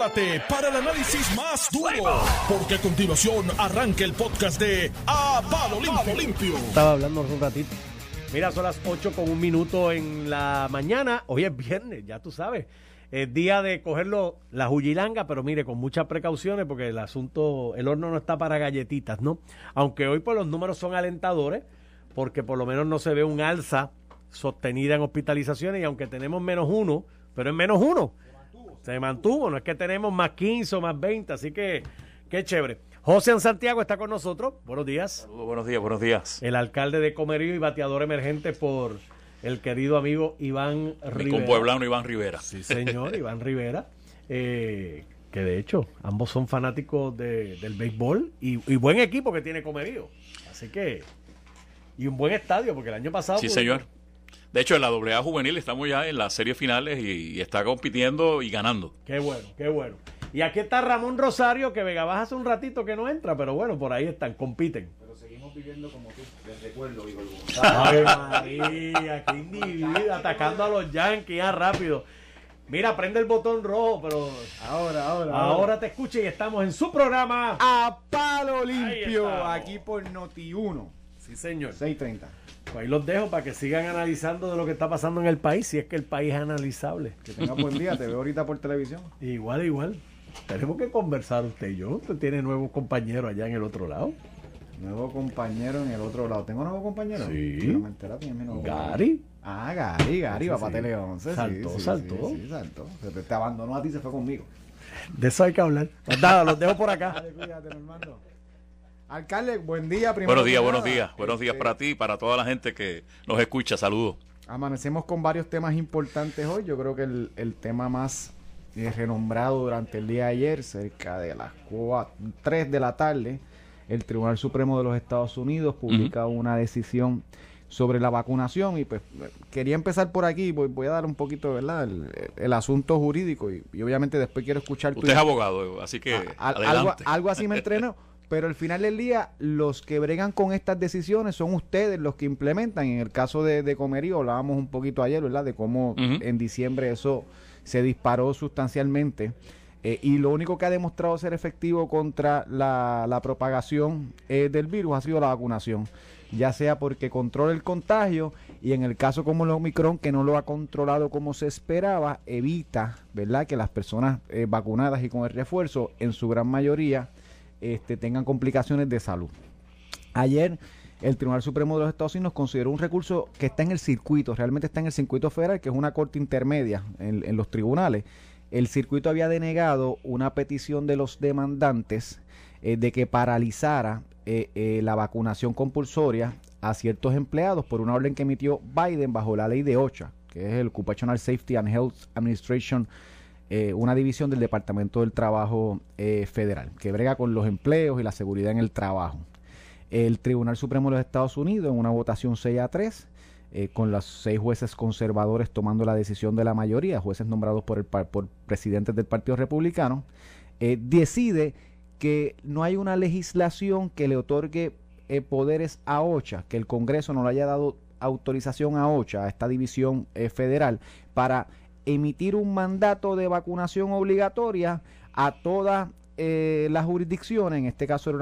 prepárate para el análisis más duro, porque a continuación arranca el podcast de A Palo Limpio. Estaba hablando hace un ratito. Mira, son las 8 con un minuto en la mañana. Hoy es viernes, ya tú sabes. Es día de cogerlo la juyilanga, pero mire, con muchas precauciones porque el asunto, el horno no está para galletitas, ¿no? Aunque hoy pues los números son alentadores, porque por lo menos no se ve un alza sostenida en hospitalizaciones y aunque tenemos menos uno, pero es menos uno. Se mantuvo, no es que tenemos más 15 o más 20, así que qué chévere. José en Santiago está con nosotros. Buenos días. Saludos, buenos días, buenos días. El alcalde de Comerío y bateador emergente por el querido amigo Iván Rivera. compueblano Iván Rivera. Sí, señor, Iván Rivera. Eh, que de hecho, ambos son fanáticos de- del béisbol y, y buen equipo que tiene Comerío. Así que. Y un buen estadio, porque el año pasado. Sí, pudimos- señor. De hecho, en la AA juvenil estamos ya en las series finales y, y está compitiendo y ganando. Qué bueno, qué bueno. Y aquí está Ramón Rosario, que Vega Baja hace un ratito que no entra, pero bueno, por ahí están, compiten. Pero seguimos viviendo como tú, les recuerdo, Igor Ay, María, qué individuo, atacando a los Yankees ya rápido. Mira, prende el botón rojo, pero Ahora, ahora, ahora te escucha y estamos en su programa. A palo limpio, aquí por Noti1, Sí, señor. 630. Pues ahí los dejo para que sigan analizando de lo que está pasando en el país, si es que el país es analizable. Que tenga buen día, te veo ahorita por televisión. Igual, igual. Tenemos que conversar usted y yo. Usted tiene nuevos compañeros allá en el otro lado. Nuevo compañero en el otro lado. ¿Tengo nuevo compañero? Sí. Me entera nuevo compañero. Gary. Ah, Gary, Gary, Sí, va sí. para Tele 11. sí, Saltó, sí, saltó. Sí, saltó. Se te, te abandonó a ti, se fue conmigo. De eso hay que hablar. Pues nada, los dejo por acá. Dale, cuídate, hermano. Alcalde, buen día. primero Buenos días, buenos días. Buenos días Este, para ti y para toda la gente que nos escucha. Saludos. Amanecemos con varios temas importantes hoy. Yo creo que el, el tema más eh, renombrado durante el día de ayer, cerca de las 3 de la tarde, el Tribunal Supremo de los Estados Unidos publica una decisión sobre la vacunación y pues quería empezar por aquí, voy, voy a dar un poquito, ¿verdad? El, el asunto jurídico y, y obviamente después quiero escuchar tu Usted es abogado, así que a- al- algo, adelante. algo así me entreno. Pero al final del día, los que bregan con estas decisiones son ustedes los que implementan. En el caso de, de Comerío, hablábamos un poquito ayer, ¿verdad? De cómo en diciembre eso se disparó sustancialmente. Eh, y lo único que ha demostrado ser efectivo contra la, la propagación eh, del virus ha sido la vacunación. Ya sea porque controla el contagio y en el caso como el Omicron, que no lo ha controlado como se esperaba, evita, ¿verdad? Que las personas eh, vacunadas y con el refuerzo, en su gran mayoría, este, tengan complicaciones de salud. Ayer el Tribunal Supremo de los Estados Unidos consideró un recurso que está en el circuito, realmente está en el circuito federal, que es una corte intermedia en, los tribunales. El circuito había denegado una petición de los demandantes eh, de que paralizara eh, eh, la vacunación compulsoria a ciertos empleados por una orden que emitió Biden bajo la ley de OSHA, que es el Occupational Safety and Health Administration eh, una división del Departamento del Trabajo eh, Federal, que brega con los empleos y la seguridad en el trabajo. El Tribunal Supremo de los Estados Unidos, en una votación 6 a 3, eh, con los seis jueces conservadores tomando la decisión de la mayoría, jueces nombrados por, el, por presidentes del Partido Republicano, decide que no hay una legislación que le otorgue poderes a OCHA, que el Congreso no le haya dado autorización a OCHA, a esta división federal, para emitir un mandato de vacunación obligatoria a todas eh, las jurisdicciones, en este caso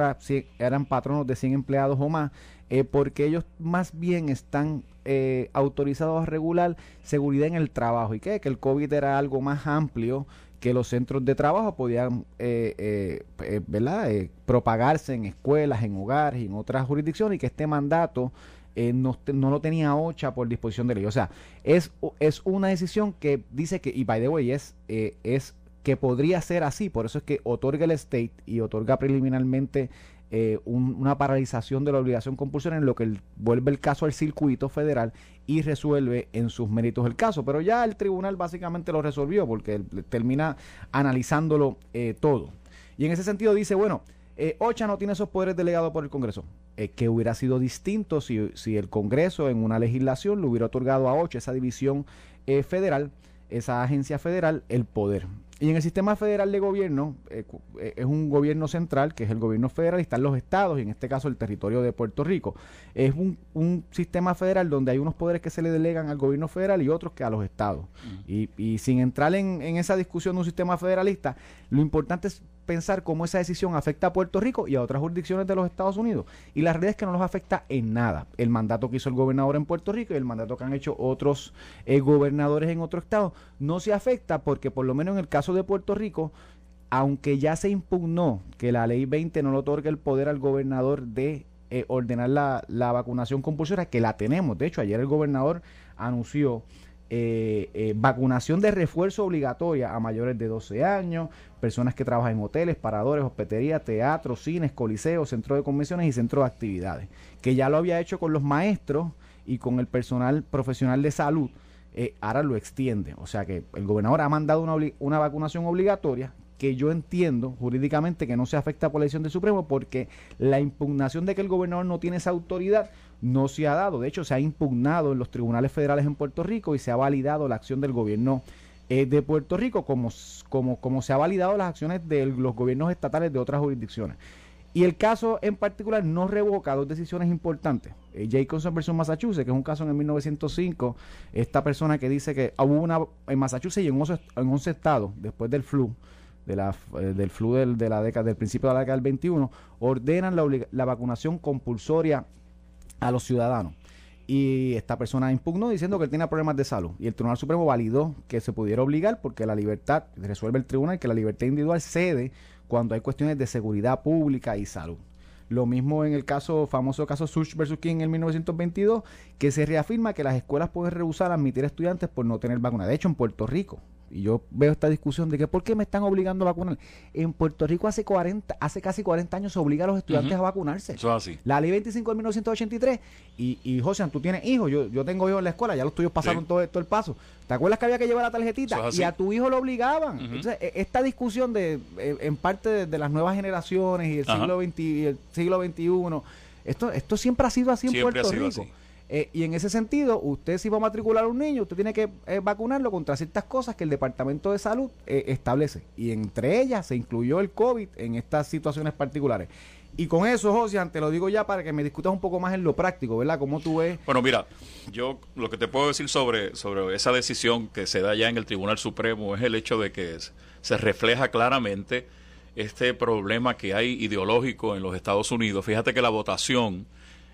eran patronos de 100 empleados o más, eh, porque ellos más bien están eh, autorizados a regular seguridad en el trabajo. ¿Y qué? Que el COVID era algo más amplio que los centros de trabajo podían eh, eh, eh, ¿verdad? Eh, propagarse en escuelas, en hogares en otras jurisdicciones y que este mandato eh, no, no lo tenía OCHA por disposición de ley. O sea, es, es una decisión que dice que, y by the way, es, eh, es que podría ser así, por eso es que otorga el state y otorga preliminarmente eh, un- una paralización de la obligación compulsoria en lo que el- vuelve el caso al circuito federal y resuelve en sus méritos el caso. Pero ya el tribunal básicamente lo resolvió porque termina analizándolo todo. Y en ese sentido dice, bueno, eh, OCHA no tiene esos poderes delegados por el Congreso. Eh, que hubiera sido distinto si, si el Congreso en una legislación le hubiera otorgado a OCHA esa división eh, federal, esa agencia federal, el poder. Y en el sistema federal de gobierno, eh, es un gobierno central, que es el gobierno federal, y están los estados, y en este caso el territorio de Puerto Rico. Es un, un sistema federal donde hay unos poderes que se le delegan al gobierno federal y otros que a los estados. y, y sin entrar en, en esa discusión de un sistema federalista, lo importante es pensar cómo esa decisión afecta a Puerto Rico y a otras jurisdicciones de los Estados Unidos. Y la realidad es que no los afecta en nada. El mandato que hizo el gobernador en Puerto Rico y el mandato que han hecho otros eh, gobernadores en otro estado no se afecta porque por lo menos en el caso de Puerto Rico, aunque ya se impugnó que la ley 20 no le otorga el poder al gobernador de eh, ordenar la, la vacunación compulsoria, que la tenemos. De hecho, ayer el gobernador anunció eh, eh, vacunación de refuerzo obligatoria a mayores de 12 años, personas que trabajan en hoteles, paradores, hospederías, teatros, cines, coliseos, centros de convenciones y centros de actividades, que ya lo había hecho con los maestros y con el personal profesional de salud, eh, ahora lo extiende. O sea que el gobernador ha mandado una, una vacunación obligatoria que yo entiendo jurídicamente que no se afecta por la decisión del Supremo porque la impugnación de que el gobernador no tiene esa autoridad no se ha dado. De hecho, se ha impugnado en los tribunales federales en Puerto Rico y se ha validado la acción del gobierno eh, de Puerto Rico como, como, como se ha validado las acciones de los gobiernos estatales de otras jurisdicciones. Y el caso en particular no revoca dos decisiones importantes. Eh, Jacobson versus Massachusetts, que es un caso en el 1905, esta persona que dice que hubo una en Massachusetts y en 11, en 11 estados, después del flu, de la, eh, del flu del, de la década, del principio de la década del 21, ordenan la, la vacunación compulsoria a los ciudadanos. Y esta persona impugnó diciendo que él tenía problemas de salud. Y el Tribunal Supremo validó que se pudiera obligar porque la libertad, resuelve el tribunal, que la libertad individual cede cuando hay cuestiones de seguridad pública y salud. Lo mismo en el caso, famoso caso Such versus King en 1922, que se reafirma que las escuelas pueden rehusar admitir estudiantes por no tener vacuna. De hecho, en Puerto Rico, y yo veo esta discusión de que ¿por qué me están obligando a vacunar? En Puerto Rico hace 40, hace casi 40 años se obliga a los estudiantes a vacunarse. Eso es así. La ley 25 de 1983. Y, y José, tú tienes hijos. Yo, yo tengo hijos en la escuela. Ya los tuyos pasaron Sí. todo, todo el paso. ¿Te acuerdas que había que llevar la tarjetita? Es. Y a tu hijo lo obligaban. Entonces, e- esta discusión de eh, en parte de, de las nuevas generaciones y el Ajá. siglo, XX, y el siglo XXI, esto, esto siempre ha sido así en Siempre Puerto Rico. así. Eh, y en ese sentido, usted si va a matricular a un niño, usted tiene que eh, vacunarlo contra ciertas cosas que el Departamento de Salud eh, establece. Y entre ellas se incluyó el COVID en estas situaciones particulares. Y con eso, José, te lo digo ya para que me discutas un poco más en lo práctico, ¿verdad? ¿Cómo tú ves? Bueno, mira, yo lo que te puedo decir sobre, sobre esa decisión que se da ya en el Tribunal Supremo es el hecho de que se refleja claramente este problema que hay ideológico en los Estados Unidos. Fíjate que la votación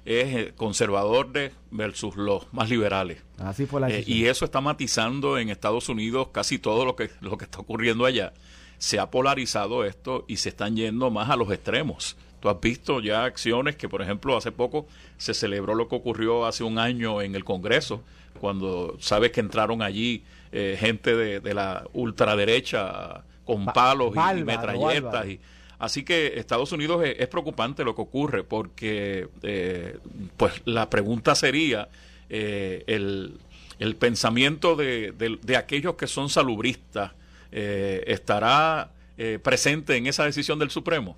es eh, conservadores versus los más liberales. Así fue la Eh, y eso está matizando en Estados Unidos casi todo lo que, lo que está ocurriendo allá. Se ha polarizado esto y se están yendo más a los extremos. Tú has visto ya acciones que, por ejemplo, hace poco se celebró lo que ocurrió hace un año en el Congreso, cuando sabes que entraron allí eh, gente de, de la ultraderecha con palos y- metralletas. Y, así que Estados Unidos es, es preocupante lo que ocurre porque, eh, pues, la pregunta sería eh, el, el pensamiento de, de- de aquellos que son salubristas eh, estará eh, presente en esa decisión del Supremo.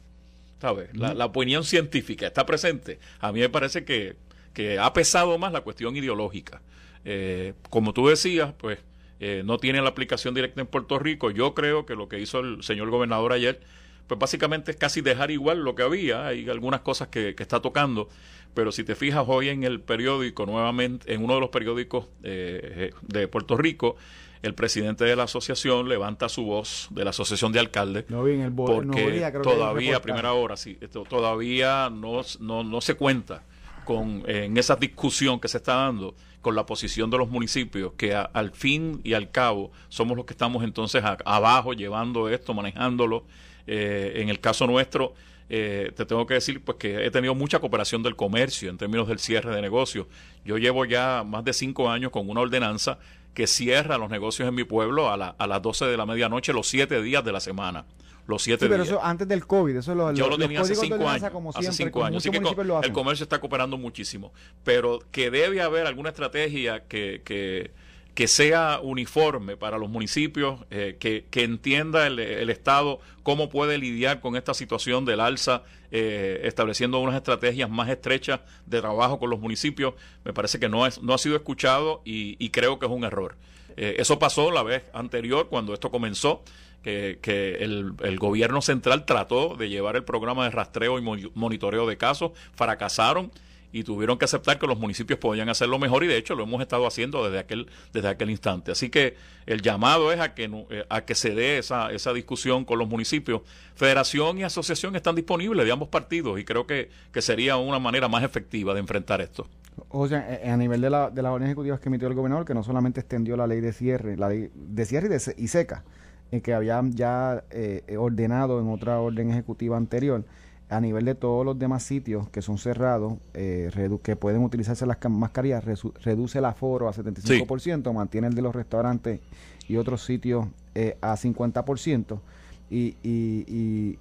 ¿Sabes? La, la opinión científica está presente. A mí me parece que, que ha pesado más la cuestión ideológica. Eh, como tú decías, pues eh, no tiene la aplicación directa en Puerto Rico. Yo creo que lo que hizo el señor gobernador ayer, pues básicamente es casi dejar igual lo que había. Hay algunas cosas que, que está tocando, pero si te fijas hoy en el periódico, nuevamente, en uno de los periódicos eh, de Puerto Rico, el presidente de la asociación levanta su voz, de la asociación de alcaldes, No vi en el porque creo todavía a primera hora sí esto todavía no, no, no se cuenta con eh, en esa discusión que se está dando con la posición de los municipios que a- al fin y al cabo somos los que estamos entonces a- abajo llevando esto manejándolo Eh, en el caso nuestro eh, te tengo que decir pues que he tenido mucha cooperación del comercio en términos del cierre de negocios yo llevo ya más de cinco años con una ordenanza que cierra los negocios en mi pueblo a, la- a las 12 de la medianoche los siete días de la semana los siete Sí, pero días eso antes del COVID, eso lo, yo lo- lo tenía hace cinco años. como hace siempre, cinco como años. Así que el comercio está cooperando muchísimo. Pero que debe haber alguna estrategia que, que, que sea uniforme para los municipios, eh, que, que entienda el, el Estado cómo puede lidiar con esta situación del alza, eh, estableciendo unas estrategias más estrechas de trabajo con los municipios. Me parece que no, es, no ha sido escuchado y, y creo que es un error. Eh, eso pasó la vez anterior cuando esto comenzó que, que el, el, gobierno central trató de llevar el programa de rastreo y monitoreo de casos, fracasaron y tuvieron que aceptar que los municipios podían hacerlo mejor y de hecho lo hemos estado haciendo desde aquel desde aquel instante. Así que el llamado es a que eh, a que se dé esa esa discusión con los municipios. Federación y asociación están disponibles de ambos partidos y creo que, que sería una manera más efectiva de enfrentar esto. O sea, eh, a nivel de, la, de las órdenes ejecutivas que emitió el gobernador, que no solamente extendió la ley de cierre, la ley de cierre y, de, y seca, que había ya eh, ordenado en otra orden ejecutiva anterior, a nivel de todos los demás sitios que son cerrados, eh, que pueden utilizarse las mascarillas, reduce el aforo a 75%, mantiene el de los restaurantes y otros sitios eh, a 50%. Y, y, y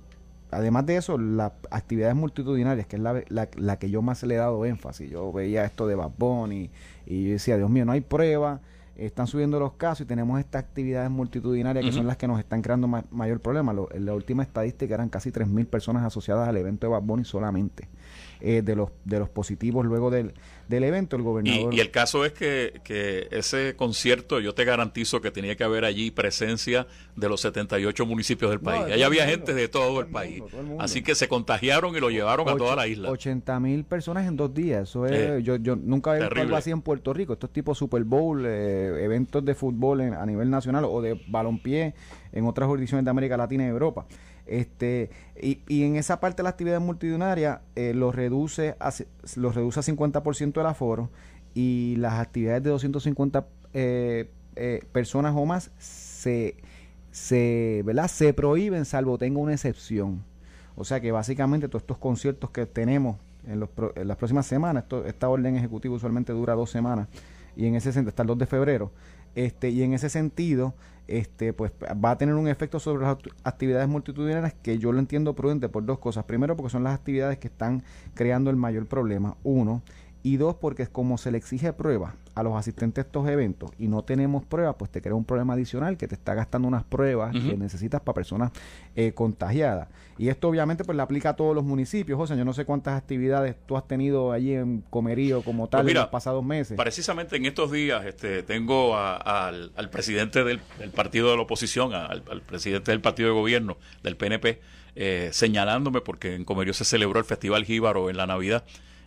además de eso, las actividades multitudinarias, que es la, la, que yo más le he dado énfasis. Yo veía esto de Bad y, y decía, Dios mío, no hay prueba están subiendo los casos y tenemos estas actividades multitudinarias que son las que nos están creando mayor problema. en la última estadística eran casi 3.000 personas asociadas al evento de Bad Bunny solamente. Eh, de los de los positivos luego del, del evento el gobernador y, el caso es que, que, ese concierto yo te garantizo que tenía que haber allí presencia de los 78 municipios del país. allá había gente de todo, el, país. así que se contagiaron y lo llevaron a toda la isla. 80 mil personas en dos días. Eso es yo, yo nunca he visto algo así en Puerto Rico. Estos tipos Super Bowl eh, eventos de fútbol a nivel nacional o de balompié en otras jurisdicciones de América Latina y Europa este, y, y en esa parte de la actividad multitudinaria eh, lo reduce a, lo reduce a 50% el aforo y las actividades de 250 eh, eh, personas o más se, se, ¿verdad? se prohíben salvo tenga una excepción. O sea que básicamente todos estos conciertos que tenemos en, los, en las próximas semanas, esta orden ejecutiva usualmente dura dos semanas y en ese sentido hasta el 2 de febrero, este, y en ese sentido este, pues va a tener un efecto sobre las actividades multitudinarias que yo lo entiendo prudente por dos cosas. Primero, porque son las actividades que están creando el mayor problema. Uno. Y dos, porque como se le exige prueba a los asistentes a estos eventos y no tenemos pruebas, pues te crea un problema adicional que te está gastando unas pruebas que necesitas para personas eh, contagiadas. Y esto obviamente pues le aplica a todos los municipios. José, yo no sé cuántas actividades tú has tenido allí en Comerío como tal pues en los pasados meses. Precisamente en estos días este, tengo al, presidente del, partido de la oposición, al, presidente del partido de gobierno, del PNP, eh, señalándome porque en Comerío se celebró el Festival Jíbaro en la Navidad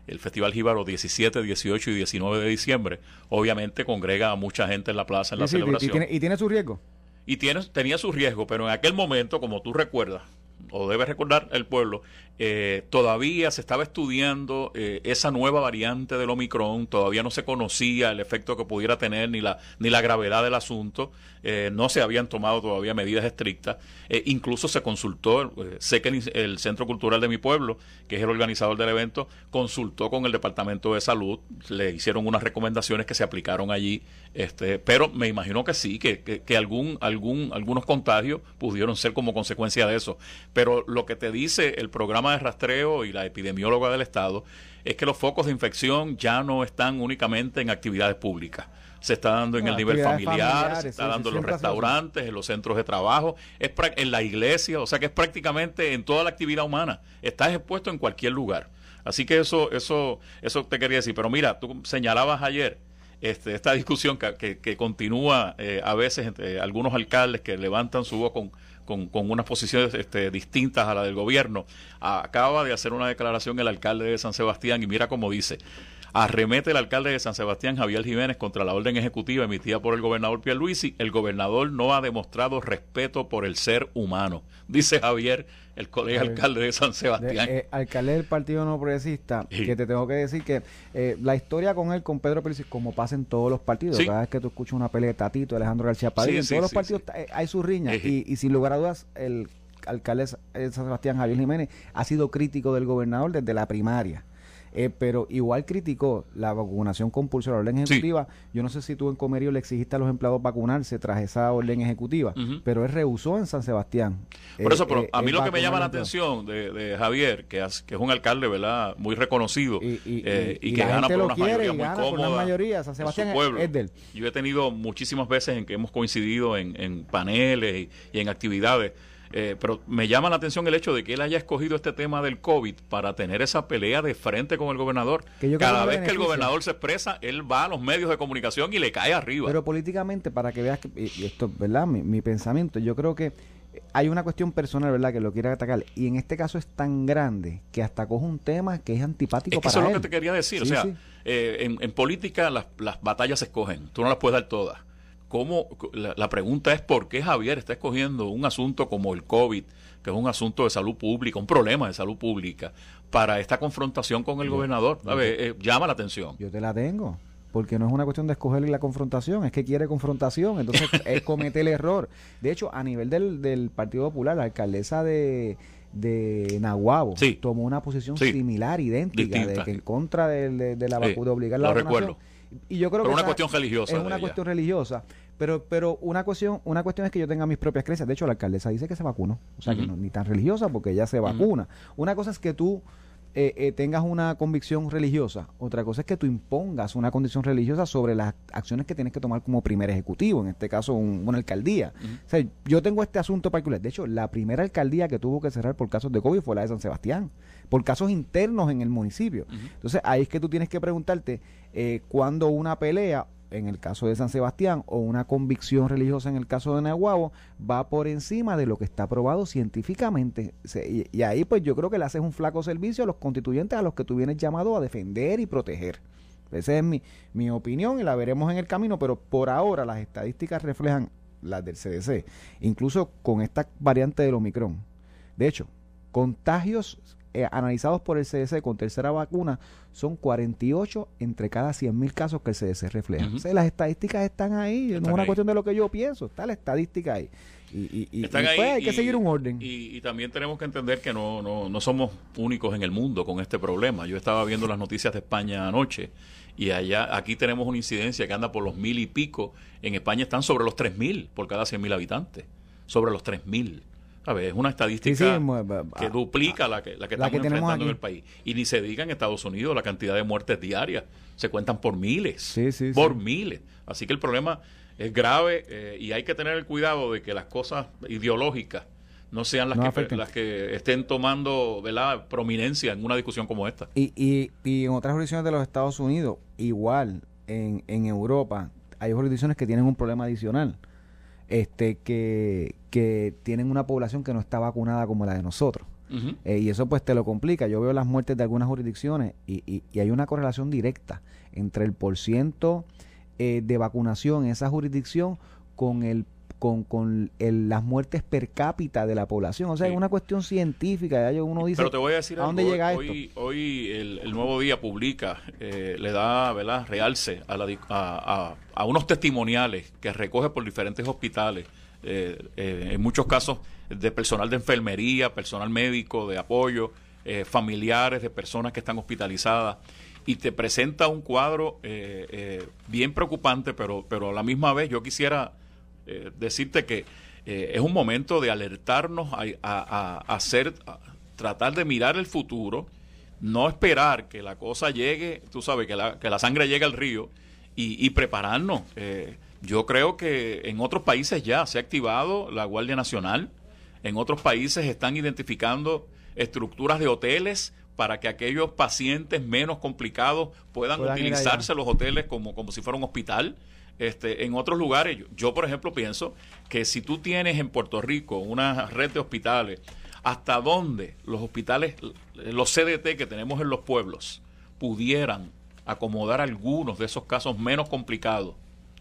el Festival Jíbaro 17, 18 y 19 de diciembre, obviamente congrega a mucha gente en la plaza en la celebración. Y tiene, su riesgo. Y tiene, tenía su riesgo, pero en aquel momento, como tú recuerdas, o debe recordar el pueblo, eh, todavía se estaba estudiando eh, esa nueva variante del Omicron, todavía no se conocía el efecto que pudiera tener ni la, ni la gravedad del asunto, eh, no se habían tomado todavía medidas estrictas, incluso se consultó, sé que el, Centro Cultural de mi pueblo, que es el organizador del evento, consultó con el Departamento de Salud, le hicieron unas recomendaciones que se aplicaron allí, este, pero me imagino que sí, que, que, que algún, algún, algunos contagios pudieron ser como consecuencia de eso, pero lo que te dice el programa de rastreo y la epidemióloga del Estado es que los focos de infección ya no están únicamente en actividades públicas. Se está dando en el nivel familiar, se está dando en los restaurantes, en los centros de trabajo, es en la iglesia, o sea que es prácticamente en toda la actividad humana. Estás expuesto en cualquier lugar. Así que eso, eso, eso te quería decir. Pero mira, tú señalabas ayer este, esta discusión que, que, continúa eh, a veces entre algunos alcaldes que levantan su voz con con, unas posiciones este, distintas a la del gobierno. Acaba de hacer una declaración el alcalde de San Sebastián y mira cómo dice. Arremete el alcalde de San Sebastián, Javier Jiménez, contra la orden ejecutiva emitida por el gobernador Pierluisi. El gobernador no ha demostrado respeto por el ser humano, dice Javier, el colega alcalde de San Sebastián. Eh, alcalde del Partido No Progresista, que te tengo que decir que eh, la historia con él, con Pedro Pérez, como pasa en todos los partidos, cada vez que tú escuchas una pelea de Tatito, Alejandro García Padilla, en todos los partidos hay su riña y, y sin lugar a dudas el alcalde de San Sebastián, Javier Jiménez, ha sido crítico del gobernador desde la primaria. Eh, pero igual criticó la vacunación compulsoria, la orden ejecutiva. Yo no sé si tú en Comerío le exigiste a los empleados vacunarse tras esa orden ejecutiva, pero él rehusó en San Sebastián. Por eso, pero eh, a mí lo que me llama la atención de, Javier, que es, que es un alcalde verdad muy reconocido y, eh, que gana por una mayoría muy cómoda. mayoría, San Sebastián es, de él. Yo he tenido muchísimas veces en que hemos coincidido en, paneles y en actividades eh, pero me llama la atención el hecho de que él haya escogido este tema del COVID para tener esa pelea de frente con el gobernador. Cada vez que el gobernador se expresa, él va a los medios de comunicación y le cae arriba. Pero políticamente, para que veas que, y esto, ¿verdad? Mi, mi pensamiento, yo creo que hay una cuestión personal, ¿verdad? Que lo quiere atacar. Y en este caso es tan grande que hasta coge un tema que es antipático es que para Eso es lo que te quería decir. o sea, sí. eh, en, en política las, las batallas se escogen. Tú no las puedes dar todas. ¿Cómo, la, la pregunta es por qué Javier está escogiendo un asunto como el COVID, que es un asunto de salud pública, un problema de salud pública, para esta confrontación con el gobernador. Eh, llama la atención. Yo te la tengo. Porque no es una cuestión de escogerle la confrontación, es que quiere confrontación, entonces es comete el error. De hecho, a nivel del, del Partido Popular, la alcaldesa de, de Nahuabo Sí. tomó una posición Sí. similar, idéntica, Distinta. de que en contra de, de- de la Sí, vacu- de obligar lo la vacunación. recuerdo. Y yo creo Pero que una cuestión religiosa Es una ella. cuestión religiosa. Pero, pero una cuestión, una cuestión es que yo tenga mis propias creencias. De hecho, la alcaldesa dice que se vacunó. O sea, que no, ni tan religiosa porque ella se vacuna. Una cosa es que tú eh, eh, tengas una convicción religiosa. Otra cosa es que tú impongas una condición religiosa sobre las acciones que tienes que tomar como primer ejecutivo, en este caso un- una alcaldía. O sea, yo tengo este asunto particular. De hecho, la primera alcaldía que tuvo que cerrar por casos de COVID fue la de San Sebastián, por casos internos en el municipio. Entonces, ahí es que tú tienes que preguntarte eh, cuándo una pelea en el caso de San Sebastián o una convicción religiosa en el caso de Nahuabo va por encima de lo que está aprobado científicamente. Y ahí pues yo creo que le haces un flaco servicio a los constituyentes a los que tú vienes llamado a defender y proteger. Esa es mi, mi opinión y la veremos en el camino, pero por ahora las estadísticas reflejan las del CDC, incluso con esta variante del Omicron. De hecho, contagios eh, analizados por el CDC con tercera vacuna son 48 entre cada 100.000 casos que el CDC refleja. Ujú. O sea, las estadísticas están ahí, no es una ahí. cuestión de lo que yo pienso, está la estadística ahí. Y, y- y- Están y, ahí pues, hay que seguir un orden. Y, y también tenemos que entender que no, no, no somos únicos en el mundo con este problema. Yo estaba viendo las noticias de España anoche y allá aquí tenemos una incidencia que anda por los mil y pico. En España están sobre los tres mil por cada cien mil habitantes. Sobre los tres mil. Es una estadística Sí, sí, mu- ba- que ah, duplica la que, la que la estamos que enfrentando en el país. Y ni se diga en Estados Unidos la cantidad de muertes diarias. Se cuentan por miles. Sí, por miles. Así que el problema es grave eh, y hay que tener el cuidado de que las cosas ideológicas no sean las, No que, las que estén tomando ¿verdad? prominencia en una discusión como esta. Y, y, y en otras jurisdicciones de los Estados Unidos, igual en, en Europa, hay jurisdicciones que tienen un problema adicional, este que, que tienen una población que no está vacunada como la de nosotros. Eh, y eso pues te lo complica. Yo veo las muertes de algunas jurisdicciones y, y- y hay una correlación directa entre el porciento eh, de vacunación en esa jurisdicción con el con, con el- las muertes per cápita de la población. O sea, Sí. es una cuestión científica. Ya uno dice, Pero te voy a decir ¿a dónde algo. llega hoy, Hoy el, el Nuevo Día publica, eh, le da ¿verdad? realce a, la a, a- a unos testimoniales que recoge por diferentes hospitales, eh, eh, en muchos casos de personal de enfermería, personal médico, de apoyo, eh, familiares de personas que están hospitalizadas. Y te presenta un cuadro eh, eh, bien preocupante, pero, pero a la misma vez yo quisiera eh, decirte que eh, es un momento de alertarnos a, a- a hacer, a tratar de mirar el futuro, no esperar que la cosa llegue, tú sabes, que la, que la sangre llegue al río y, y prepararnos. Eh, yo creo que en otros países ya se ha activado la Guardia Nacional, en otros países están identificando estructuras de hoteles para que aquellos pacientes menos complicados puedan, utilizarse los hoteles como, como si fuera un hospital. Este, en otros lugares, yo, yo, por ejemplo pienso que si tú tienes en Puerto Rico una red de hospitales, hasta dónde los hospitales, los CDT que tenemos en los pueblos, pudieran acomodar algunos de esos casos menos complicados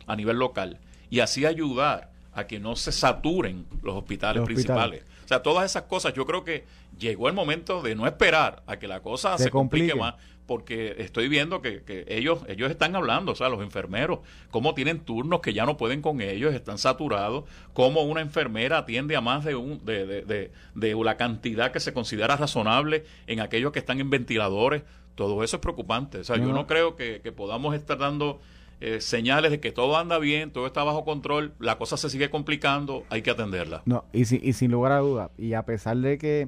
a nivel local y así ayudar a que no se saturen los hospitales Los principales. O sea, todas esas cosas, yo creo que llegó el momento de no esperar a que la cosa Se se, complique complique. más, porque estoy viendo que, que ellos ellos están hablando, o sea, los enfermeros, cómo tienen turnos que ya no pueden con ellos, están saturados, cómo una enfermera atiende a más de, un, de, de, de, de la cantidad que se considera razonable en aquellos que están en ventiladores. Todo eso es preocupante. O sea, yo No. no creo que, que podamos estar dando eh, señales de que todo anda bien, todo está bajo control, la cosa se sigue complicando, hay que atenderla. No, y, sin- y sin lugar a duda, y a pesar de que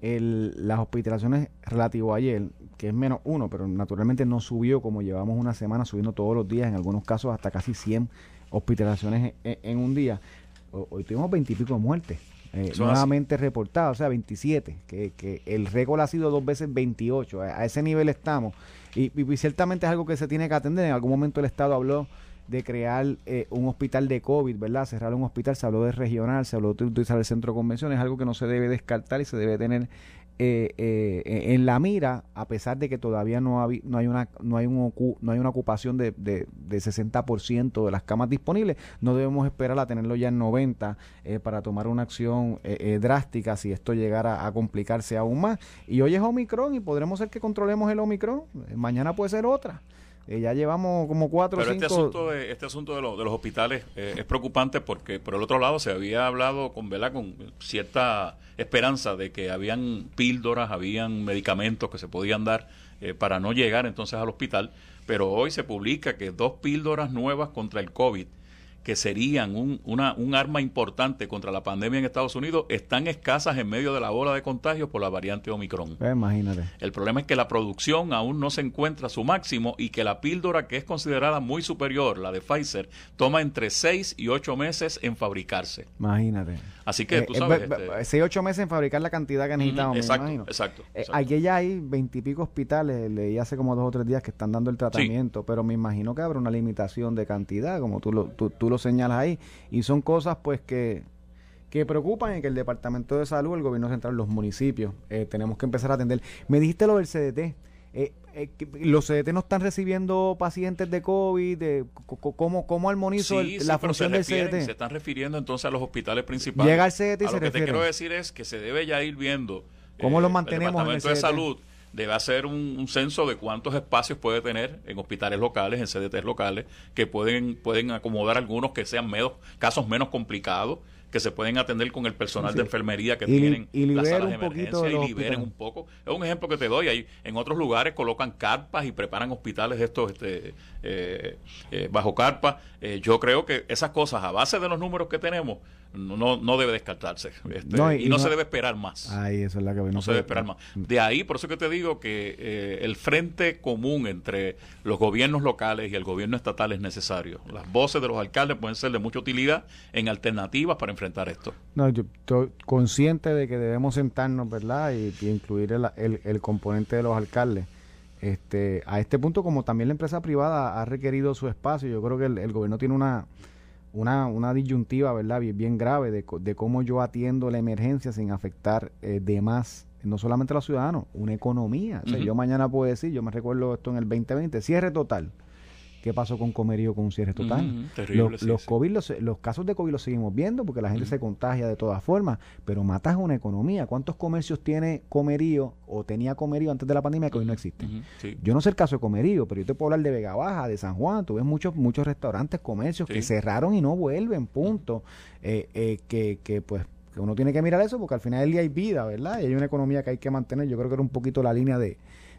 el- las hospitalizaciones relativo a ayer, que es menos uno, pero naturalmente no subió como llevamos una semana subiendo todos los días, en algunos casos hasta casi 100 hospitalizaciones en, en un día. Ho- Hoy tuvimos 20 y pico de muertes. eh, nuevamente reportadas, o sea, 27, que, que el récord ha sido dos veces 28, a, a ese nivel estamos. Y, ciertamente es algo que se tiene que atender. En algún momento el Estado habló de crear eh, un hospital de COVID, ¿verdad? Cerrar un hospital, se habló de regional, se habló de utilizar el centro de convenciones, es algo que no se debe descartar y se debe tener eh, eh, en la mira, a pesar de que todavía no, no hay una no hay un no hay una ocupación de, de, de 60% de las camas disponibles, no debemos esperar a tenerlo ya en 90 eh, para tomar una acción drástica si esto llegara a complicarse aún más. Y hoy es Omicron y podremos ser que controlemos el Omicron, mañana puede ser otra. Eh, ya llevamos como cuatro o Pero este asunto de, este asunto de, de los hospitales eh, es preocupante porque, por el otro lado, se había hablado con, ¿verdad? con cierta esperanza de que habían píldoras, habían medicamentos que se podían dar eh, para no llegar entonces al hospital. Pero hoy se publica que dos píldoras nuevas contra el COVID que serían un, una, un arma importante contra la pandemia en Estados Unidos están escasas en medio de la ola de contagios por la variante Omicron. Pues imagínate. El problema es que la producción aún no se encuentra a su máximo y que la píldora que es considerada muy superior, la de Pfizer, toma entre 6 y 8 meses en fabricarse. Imagínate. Así que tú eh, sabes. 6 este... 8 meses en fabricar la cantidad que necesitamos. exacto, exacto, eh, aquí ya hay veintipico hospitales, leí hace como dos o tres días que están dando el tratamiento, pero me imagino que habrá una limitación de cantidad, como tú lo, tú, tú lo señalas ahí. Y son cosas pues que, que preocupan y que el Departamento de Salud, el Gobierno Central, los municipios, eh, tenemos que empezar a atender. Me dijiste lo del CDT. Eh, eh, los CDT no están recibiendo pacientes de COVID, de, ¿cómo, cómo armonizo la función del CDT? Se están refiriendo entonces a los hospitales principales. Llega el CDT y a lo que te quiero decir es que se debe ya ir viendo ¿Cómo los mantenemos el Departamento de Salud debe hacer un, censo de cuántos espacios puede tener en hospitales locales, en CDTs locales, que pueden, pueden acomodar algunos que sean menos, casos menos complicados que se pueden atender con el personal de enfermería que tienen y las salas de emergencia y liberen un poco. Es un ejemplo que te doy. Ahí, en otros lugares colocan carpas y preparan hospitales estos este, eh, eh, bajo carpa. Eh, yo creo que esas cosas, a base de los números que tenemos, no, no debe descartarse. Este, y, no, se debe esperar más. Ahí, eso es la que no, se debe esperar más. De ahí, por eso que te digo que el frente común entre los gobiernos locales y el gobierno estatal es necesario. Las voces de los alcaldes pueden ser de mucha utilidad en alternativas para enfrentar esto. No, yo estoy consciente de que debemos sentarnos, ¿verdad? Y, incluir el, el, componente de los alcaldes. Este, a este punto, como también la empresa privada ha requerido su espacio, yo creo que el, gobierno tiene una, una, una disyuntiva, ¿verdad? Bien, bien grave de, de, cómo yo atiendo la emergencia sin afectar eh, de más, no solamente a los ciudadanos, una economía. O sea, yo mañana puedo decir, yo me recuerdo esto en el 2020, cierre total qué pasó con Comerío con un cierre total. los, COVID, los, casos de COVID los seguimos viendo porque la gente se contagia de todas formas, pero matas una economía. ¿Cuántos comercios tiene Comerío o tenía Comerío antes de la pandemia que hoy no existen? Yo no sé el caso de Comerío, pero yo te puedo hablar de Vega Baja, de San Juan. Tú ves muchos, muchos restaurantes, comercios que cerraron y no vuelven, punto. Eh, eh, que, que pues que uno tiene que mirar eso porque al final del día hay vida, ¿verdad? Y hay una economía que hay que mantener. Yo creo que era un poquito la línea de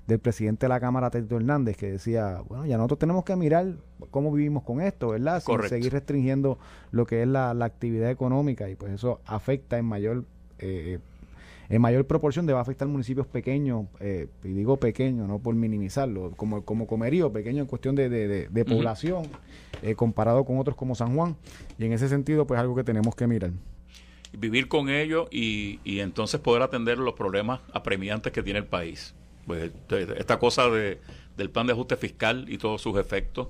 del presidente de la Cámara, Tito Hernández, que decía, bueno, ya nosotros tenemos que mirar cómo vivimos con esto, ¿verdad? Sin seguir restringiendo lo que es la, actividad económica y pues eso afecta en mayor... Eh, en mayor proporción debe afectar municipios pequeños, eh, y digo pequeños, no por minimizarlo, como, como Comerío, pequeño en cuestión de, de, población, eh, comparado con otros como San Juan, y en ese sentido, pues algo que tenemos que mirar. Vivir con ellos y, y entonces poder atender los problemas apremiantes que tiene el país. Pues, esta cosa de, del plan de ajuste fiscal y todos sus efectos,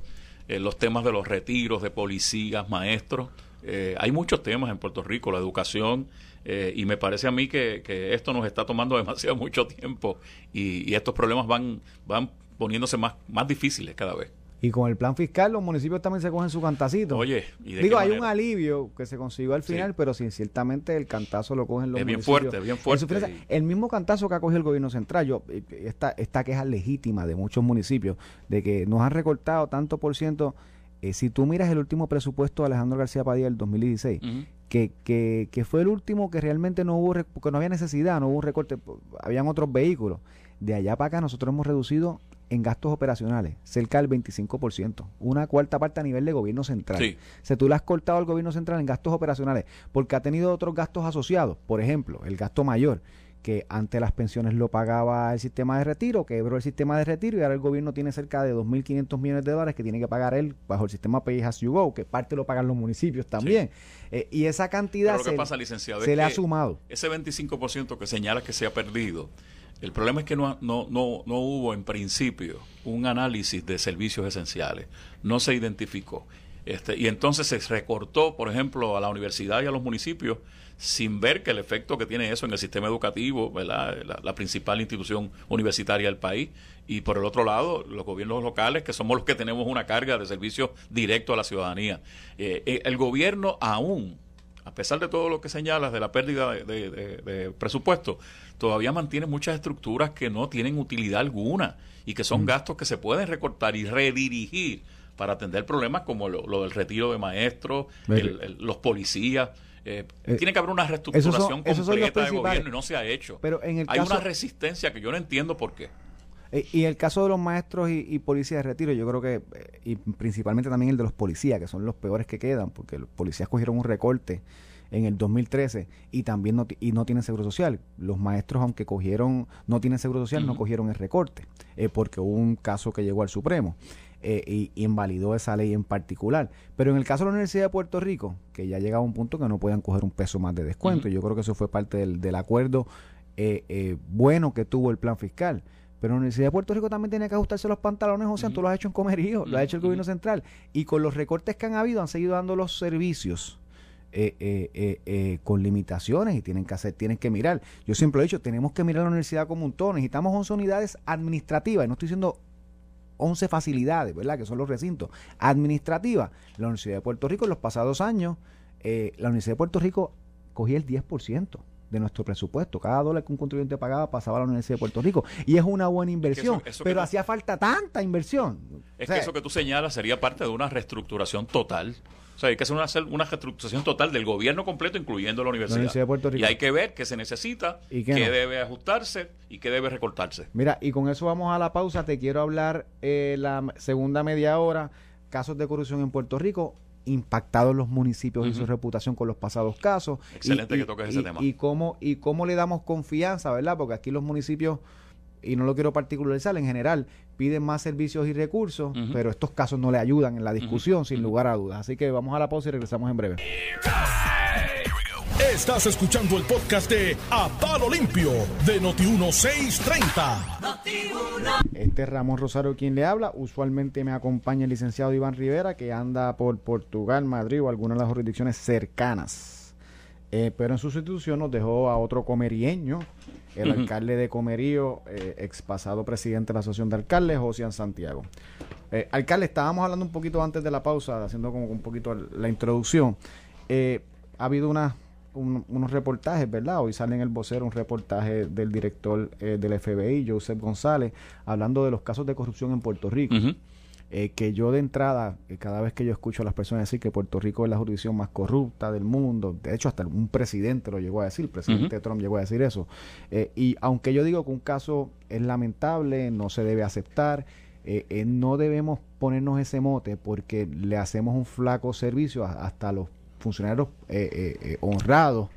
eh, los temas de los retiros de policías, maestros. Eh, hay muchos temas en Puerto Rico, la educación, eh, y me parece a mí que, que, esto nos está tomando demasiado mucho tiempo y, y estos problemas van, van poniéndose más, más difíciles cada vez. Y con el plan fiscal los municipios también se cogen su cantacito. Oye, digo, hay un alivio que se consiguió al final, pero sí, ciertamente el cantazo lo cogen los es municipios. bien fuerte, bien fuerte. El mismo cantazo que ha cogido el gobierno central, yo, esta, esta queja legítima de muchos municipios, de que nos han recortado tanto por ciento. Eh, si tú miras el último presupuesto de Alejandro García Padilla del 2016, que, que, que fue el último que realmente no hubo, porque no había necesidad, no hubo un recorte, habían otros vehículos. De allá para acá nosotros hemos reducido en gastos operacionales, cerca del 25%, una cuarta parte a nivel de gobierno central. Sí. Si tú le has cortado al gobierno central en gastos operacionales, porque ha tenido otros gastos asociados, por ejemplo, el gasto mayor, que antes las pensiones lo pagaba el sistema de retiro, quebró el sistema de retiro y ahora el gobierno tiene cerca de 2.500 millones de dólares que tiene que pagar él bajo el sistema Pay As You Go, que parte lo pagan los municipios también. Eh, y esa cantidad se, se le ha sumado. Ese 25% que señala que se ha perdido, el problema es que no, no, no, hubo en principio un análisis de servicios esenciales, no se identificó. Este, y entonces se recortó, por ejemplo, a la universidad y a los municipios sin ver que el efecto que tiene eso en el sistema educativo, ¿verdad? La, principal institución universitaria del país, y por el otro lado, los gobiernos locales, que somos los que tenemos una carga de servicio directo a la ciudadanía. Eh, eh, el gobierno aún, a pesar de todo lo que señalas de la pérdida de, presupuesto, todavía mantiene muchas estructuras que no tienen utilidad alguna y que son mm. gastos que se pueden recortar y redirigir para atender problemas como lo, del retiro de maestros, los policías. Eh, eh, tiene que haber una reestructuración completa del gobierno y no se ha hecho. Pero en el Hay una resistencia que yo no entiendo por qué. Eh, y el caso de los maestros y, policías de retiro, yo creo que, y principalmente también el de los policías, que son los peores que quedan, porque los policías cogieron un recorte en el 2013 y también no, y no tienen seguro social. Los maestros, aunque cogieron, no tienen seguro social, no cogieron el recorte, porque hubo un caso que llegó al Supremo. Eh, y, invalidó esa ley en particular. Pero en el caso de la Universidad de Puerto Rico, que ya llegaba a un punto que no podían coger un peso más de descuento, yo creo que eso fue parte del, acuerdo eh, eh, bueno que tuvo el plan fiscal. Pero la Universidad de Puerto Rico también tiene que ajustarse los pantalones, o sea, tú lo has hecho en comerío, lo ha hecho el gobierno central. Y con los recortes que han habido, han seguido dando los servicios con limitaciones y tienen que hacer, tienen que mirar. Yo siempre he dicho, tenemos que mirar la universidad como un todo. Necesitamos 11 unidades administrativas. Y no estoy diciendo 11 facilidades, ¿verdad? Que son los recintos administrativas. La Universidad de Puerto Rico en los pasados años, eh, la Universidad de Puerto Rico cogía el 10% de nuestro presupuesto. Cada dólar que un contribuyente pagaba pasaba a la Universidad de Puerto Rico. Y es una buena inversión. pero hacía falta tanta inversión. Es que eso que tú señalas sería parte de una reestructuración total o sea, hay que hacer una, una reestructuración total del gobierno completo, incluyendo la universidad. de Puerto Rico. Y hay que ver qué se necesita, ¿Y qué, debe ajustarse y qué debe recortarse. Mira, y con eso vamos a la pausa. Te quiero hablar eh, la segunda media hora, casos de corrupción en Puerto Rico impactados los municipios y su reputación con los pasados casos. Excelente que toques ese tema. Y cómo, y cómo le damos confianza, ¿verdad? Porque aquí los municipios y no lo quiero particularizar, en general piden más servicios y recursos, pero estos casos no le ayudan en la discusión, sin lugar a dudas. Así que vamos a la pausa y regresamos en breve. Estás escuchando el podcast de A Palo Limpio de Noti1630. Este es Ramón Rosario quien le habla. Usualmente me acompaña el licenciado Iván Rivera, que anda por Portugal, Madrid o algunas de las jurisdicciones cercanas. Eh, pero en su sustitución nos dejó a otro comerieño el alcalde de Comerío, eh, ex pasado presidente de la Asociación de Alcaldes, José Santiago. Eh, alcalde, estábamos hablando un poquito antes de la pausa, haciendo como un poquito la introducción. Eh, ha habido una, unos reportajes, ¿verdad? Hoy sale en el vocero un reportaje del director eh, del FBI, Joseph González, hablando de los casos de corrupción en Puerto Rico. Eh, que yo de entrada, eh, cada vez que yo escucho a las personas decir que Puerto Rico es la jurisdicción más corrupta del mundo, de hecho hasta un presidente lo llegó a decir, el presidente Trump llegó a decir eso, y aunque yo digo que un caso es lamentable, no se debe aceptar, no debemos ponernos ese mote porque le hacemos un flaco servicio hasta los funcionarios honrados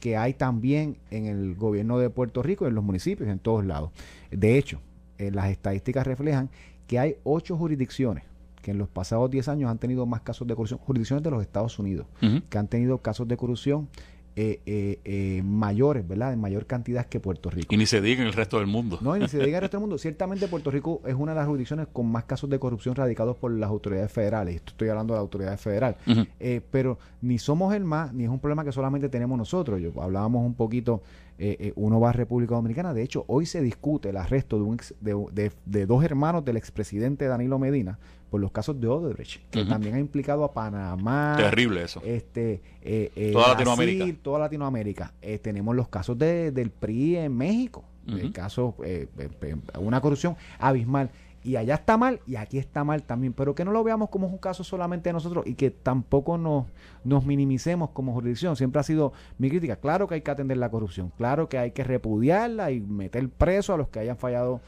que hay también en el gobierno de Puerto Rico, en los municipios, en todos lados. De hecho, las estadísticas reflejan que hay ocho jurisdicciones que en los pasados 10 años han tenido más casos de corrupción, jurisdicciones de los Estados Unidos, que han tenido casos de corrupción eh, eh, eh, mayores, ¿verdad? En mayor cantidad que Puerto Rico. Y ni se diga en el resto del mundo. No, ni se diga en el resto del mundo. Ciertamente Puerto Rico es una de las jurisdicciones con más casos de corrupción radicados por las autoridades federales. Esto estoy hablando de las autoridades federales. pero ni somos el más, ni es un problema que solamente tenemos nosotros. Yo hablábamos un poquito, uno va a República Dominicana. De hecho, hoy se discute el arresto de, un de, de dos hermanos del expresidente Danilo Medina por los casos de Odebrecht, que también ha implicado a Panamá. Terrible eso. Este, eh, eh, toda Latinoamérica. Toda Latinoamérica. Eh, tenemos los casos de, del PRI en México, el caso, una corrupción abismal. Y allá está mal y aquí está mal también, pero que no lo veamos como un caso solamente de nosotros y que tampoco nos, nos minimicemos como jurisdicción. Siempre ha sido mi crítica. Claro que hay que atender la corrupción, claro que hay que repudiarla y meter preso a los que hayan fallado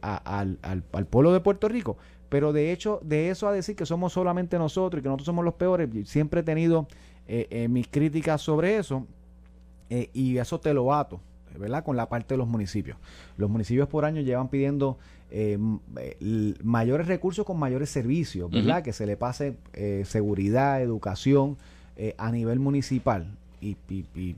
al, al, al pueblo de Puerto Rico, pero de hecho, de eso a decir que somos solamente nosotros y que nosotros somos los peores, siempre he tenido eh, eh, mis críticas sobre eso eh, y eso te lo ato, ¿verdad? Con la parte de los municipios. Los municipios por año llevan pidiendo mayores recursos con mayores servicios, ¿verdad? Que se le pase seguridad, educación a nivel municipal y, y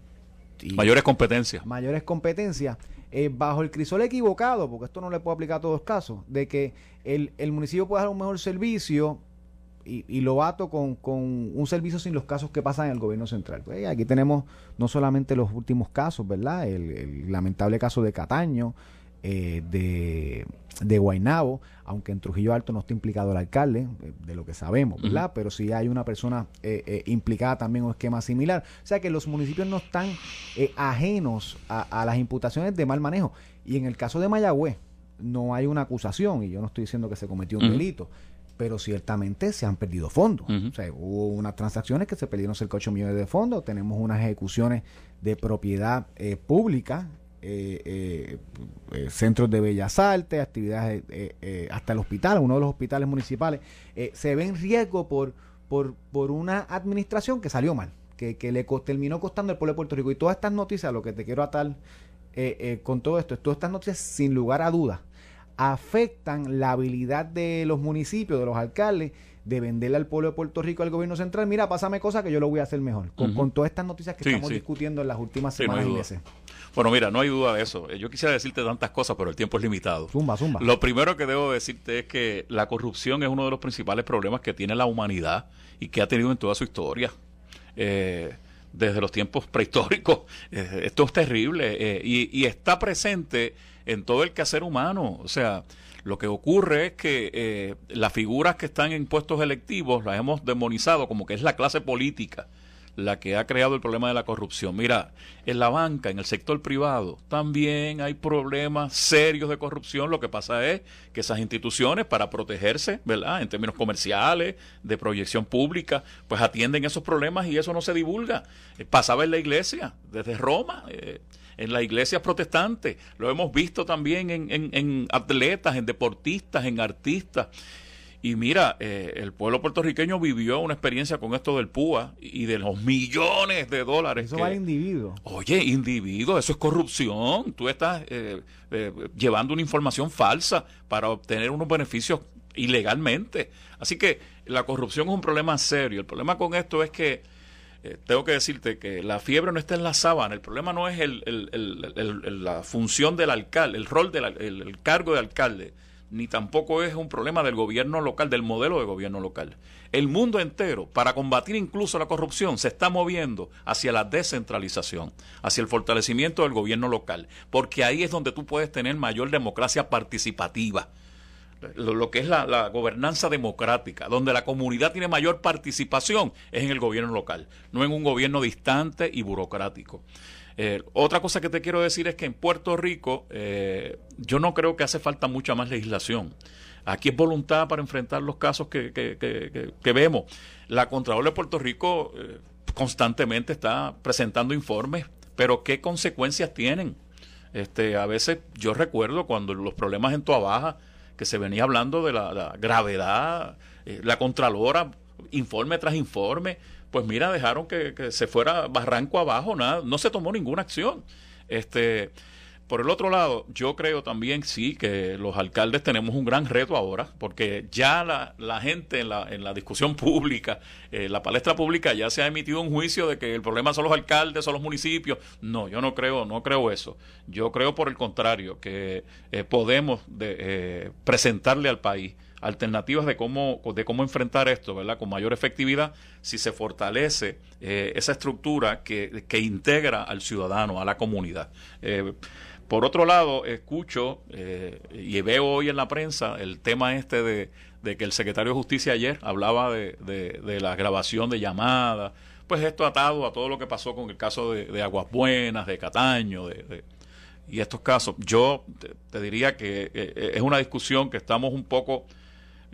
mayores competencias. Mayores competencias. Eh, bajo el crisol equivocado, porque esto no le puede aplicar a todos los casos, de que el, municipio puede dar un mejor servicio y, lo ato con, un servicio sin los casos que pasan en el gobierno central. Pues aquí tenemos no solamente los últimos casos, ¿verdad? El, lamentable caso de Cataño, eh, de, de Guainabo, aunque en Trujillo Alto no está implicado el alcalde, eh, de lo que sabemos, ¿verdad? Pero sí hay una persona eh, implicada también en un esquema similar. O sea que los municipios no están ajenos a, las imputaciones de mal manejo. Y en el caso de Mayagüez, no hay una acusación, y yo no estoy diciendo que se cometió un delito, pero ciertamente se han perdido fondos. O sea, hubo unas transacciones que se perdieron cerca de 8 millones de fondos, tenemos unas ejecuciones de propiedad eh, pública, eh, eh, centros de bellas artes, actividades, hasta el hospital, uno de los hospitales municipales, se ve en riesgo por, por, por una administración que salió mal, que, que le terminó costando el pueblo de Puerto Rico. Y todas estas noticias, lo que te quiero atar con todo esto, todas estas noticias, sin lugar a dudas, afectan la habilidad de los municipios, de los alcaldes, de venderle al pueblo de Puerto Rico al gobierno central, mira, pásame cosas que yo lo voy a hacer mejor, con, todas estas noticias que estamos discutiendo en las últimas semanas y meses. Bueno, mira, no hay duda de eso. Eh, yo quisiera decirte tantas cosas, pero el tiempo es limitado. Zumba, zumba. Lo primero que debo decirte es que la corrupción es uno de los principales problemas que tiene la humanidad y que ha tenido en toda su historia. Eh, desde los tiempos prehistóricos. Eh, esto es terrible y, y está presente en todo el quehacer humano. O sea, lo que ocurre es que eh, las figuras que están en puestos electivos las hemos demonizado como que es la clase política la que ha creado el problema de la corrupción. Mira, en la banca, en el sector privado, también hay problemas serios de corrupción. Lo que pasa es que esas instituciones, para protegerse, ¿verdad? En términos comerciales, de proyección pública, pues atienden esos problemas y eso no se divulga. Eh, pasaba en la iglesia, desde Roma. Eh, en las iglesias protestantes, lo hemos visto también en, en, atletas, en deportistas, en artistas. Y mira, eh, el pueblo puertorriqueño vivió una experiencia con esto del PUA y de los millones de dólares. Eso va al individuo. Oye, individuo, eso es corrupción. Tú estás eh, eh, llevando una información falsa para obtener unos beneficios ilegalmente. Así que la corrupción es un problema serio. El problema con esto es que eh, tengo que decirte que la fiebre no está en la sábana. El problema no es la función del alcalde, el rol del el, cargo de alcalde, ni tampoco es un problema del gobierno local, del modelo de gobierno local. El mundo entero, para combatir incluso la corrupción, se está moviendo hacia la descentralización, hacia el fortalecimiento del gobierno local, porque ahí es donde tú puedes tener mayor democracia participativa lo, que es la, gobernanza democrática, donde la comunidad tiene mayor participación, es en el gobierno local, no en un gobierno distante y burocrático. Eh, otra cosa que te quiero decir es que en Puerto Rico eh, yo no creo que hace falta mucha más legislación. Aquí es voluntad para enfrentar los casos que, que, vemos. La Contralora de Puerto Rico eh, constantemente está presentando informes, pero ¿qué consecuencias tienen? Este, a veces yo recuerdo cuando los problemas en Toa Baja, que se venía hablando de la, gravedad, eh, la Contralora, informe tras informe, pues mira, dejaron que, que, se fuera barranco abajo, nada, no se tomó ninguna acción. Este, por el otro lado, yo creo también sí que los alcaldes tenemos un gran reto ahora, porque ya la, la gente en la, en la discusión pública, eh, la palestra pública, ya se ha emitido un juicio de que el problema son los alcaldes, son los municipios. No, yo no creo, no creo eso. Yo creo por el contrario, que eh, podemos de, eh, presentarle al país alternativas de cómo, de cómo enfrentar esto, ¿verdad? Con mayor efectividad si se fortalece esa estructura que, que, integra al ciudadano, a la comunidad. Por otro lado, escucho eh, y veo hoy en la prensa el tema este de, que el secretario de Justicia ayer hablaba de, la grabación de llamadas. Pues esto atado a todo lo que pasó con el caso de, Aguas Buenas, de Cataño, de, y estos casos. Yo te, diría que eh, es una discusión que estamos un poco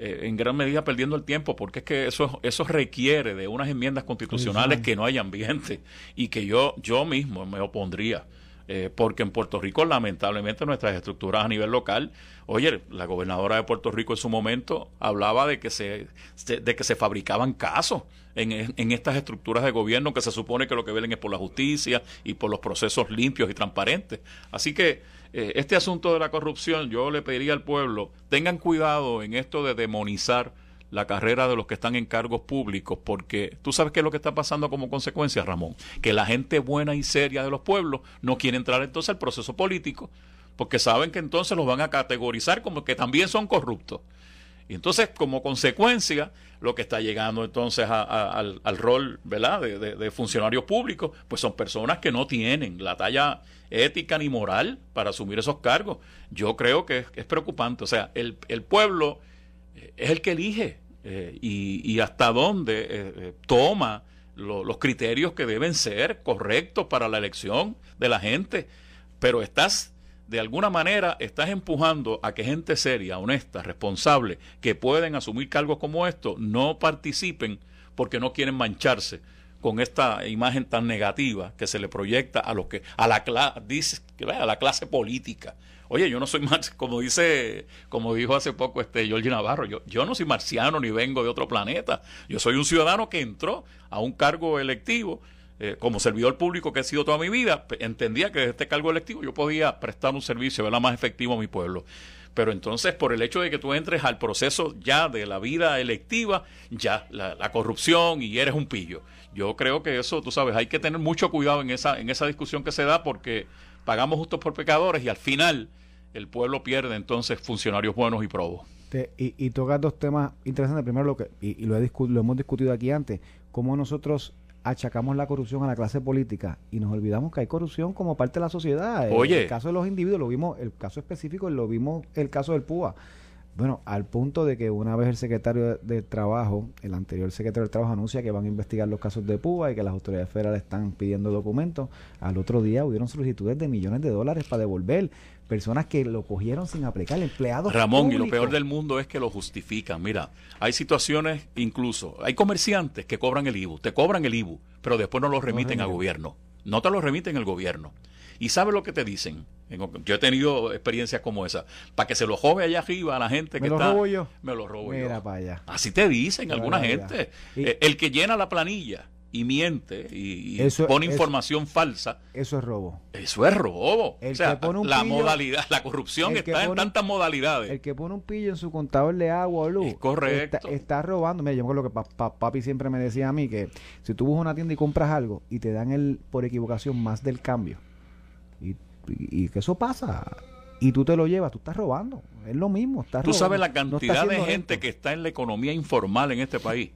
eh, en gran medida perdiendo el tiempo porque es que eso eso requiere de unas enmiendas constitucionales que no hay ambiente y que yo yo mismo me opondría eh, porque en Puerto Rico lamentablemente nuestras estructuras a nivel local, oye, la gobernadora de Puerto Rico en su momento hablaba de que se, de que se fabricaban casos en, en, estas estructuras de gobierno que se supone que lo que velen es por la justicia y por los procesos limpios y transparentes. Así que eh, este asunto de la corrupción, yo le pediría al pueblo, tengan cuidado en esto de demonizar la carrera de los que están en cargos públicos, porque tú sabes qué es lo que está pasando como consecuencia, Ramón, que la gente buena y seria de los pueblos no quiere entrar entonces al proceso político, porque saben que entonces los van a categorizar como que también son corruptos. Y entonces, como consecuencia, lo que está llegando entonces al, rol ¿verdad? De, de, funcionarios públicos, pues son personas que no tienen la talla ética ni moral para asumir esos cargos. Yo creo que es, preocupante. O sea, el, el, pueblo eh, es el que elige eh, y, hasta dónde eh, toma los criterios que deben ser correctos para la elección de la gente. Pero estás de alguna manera estás empujando a que gente seria, honesta, responsable, que pueden asumir cargos como estos, no participen porque no quieren mancharse con esta imagen tan negativa que se le proyecta a los que a la dice a la clase política. Oye, yo no soy más, como dice, como dijo hace poco este Jorge Navarro, yo, yo no soy marciano ni vengo de otro planeta. Yo soy un ciudadano que entró a un cargo electivo eh, como servidor público que he sido toda mi vida, entendía que desde este cargo electivo yo podía prestar un servicio más efectivo a mi pueblo. Pero entonces, por el hecho de que tú entres al proceso ya de la vida electiva, ya la, corrupción y eres un pillo. Yo creo que eso, tú sabes, hay que tener mucho cuidado en esa, en esa discusión que se da porque pagamos justos por pecadores y al final el pueblo pierde entonces funcionarios buenos y probos. y, y tocas dos temas interesantes. Primero, lo que y, lo, lo hemos discutido aquí antes, cómo nosotros achacamos la corrupción a la clase política y nos olvidamos que hay corrupción como parte de la sociedad. Oye. El caso de los individuos, lo vimos, el caso específico, lo vimos el caso del PUA. Bueno, al punto de que una vez el secretario de, Trabajo, el anterior secretario de Trabajo anuncia que van a investigar los casos de PUA y que las autoridades federales están pidiendo documentos, al otro día hubieron solicitudes de millones de dólares para devolver personas que lo cogieron sin aplicar, empleados Ramón, y lo peor del mundo es que lo justifican. Mira, hay situaciones incluso, hay comerciantes que cobran el IBU, te cobran el IBU, pero después no lo remiten al gobierno. No te lo remiten el gobierno. ¿Y sabes lo que te dicen? Yo he tenido experiencias como esa. Para que se lo jove allá arriba a la gente que ¿Me lo Robo yo? Me lo robo Mira Para allá. Así te dicen alguna gente. Eh, el que llena la planilla y miente y, pone información falsa. Eso es robo. Eso es robo. o sea, la modalidad, la corrupción está en tantas modalidades. El que pone un pillo en su contador de agua o luz. correcto. Está, robando. Mira, yo me acuerdo que papi siempre me decía a mí que si tú vas a una tienda y compras algo y te dan el por equivocación más del cambio y, que eso pasa y tú te lo llevas, tú estás robando. Es lo mismo. Estás tú sabes la cantidad de gente que está en la economía informal en este país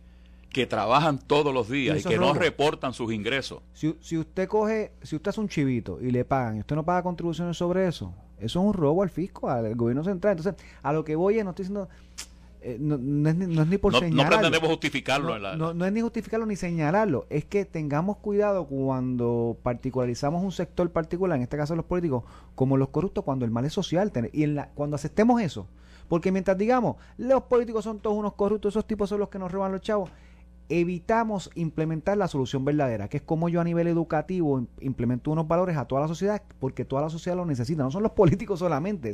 que trabajan todos los días y, que no reportan sus ingresos. Si, si usted coge, si usted es un chivito y le pagan y usted no paga contribuciones sobre eso, eso es un robo al fisco, al gobierno central. Entonces, a lo que voy es, no estoy diciendo, eh, no, no, es, no, es, ni por señalarlo. No pretendemos justificarlo. No, no, es ni justificarlo ni señalarlo. Es que tengamos cuidado cuando particularizamos un sector particular, en este caso los políticos, como los corruptos, cuando el mal es social. Y en la, cuando aceptemos eso. Porque mientras digamos, los políticos son todos unos corruptos, esos tipos son los que nos roban los chavos, evitamos implementar la solución verdadera, que es como yo a nivel educativo implemento unos valores a toda la sociedad, porque toda la sociedad lo necesita, no son los políticos solamente.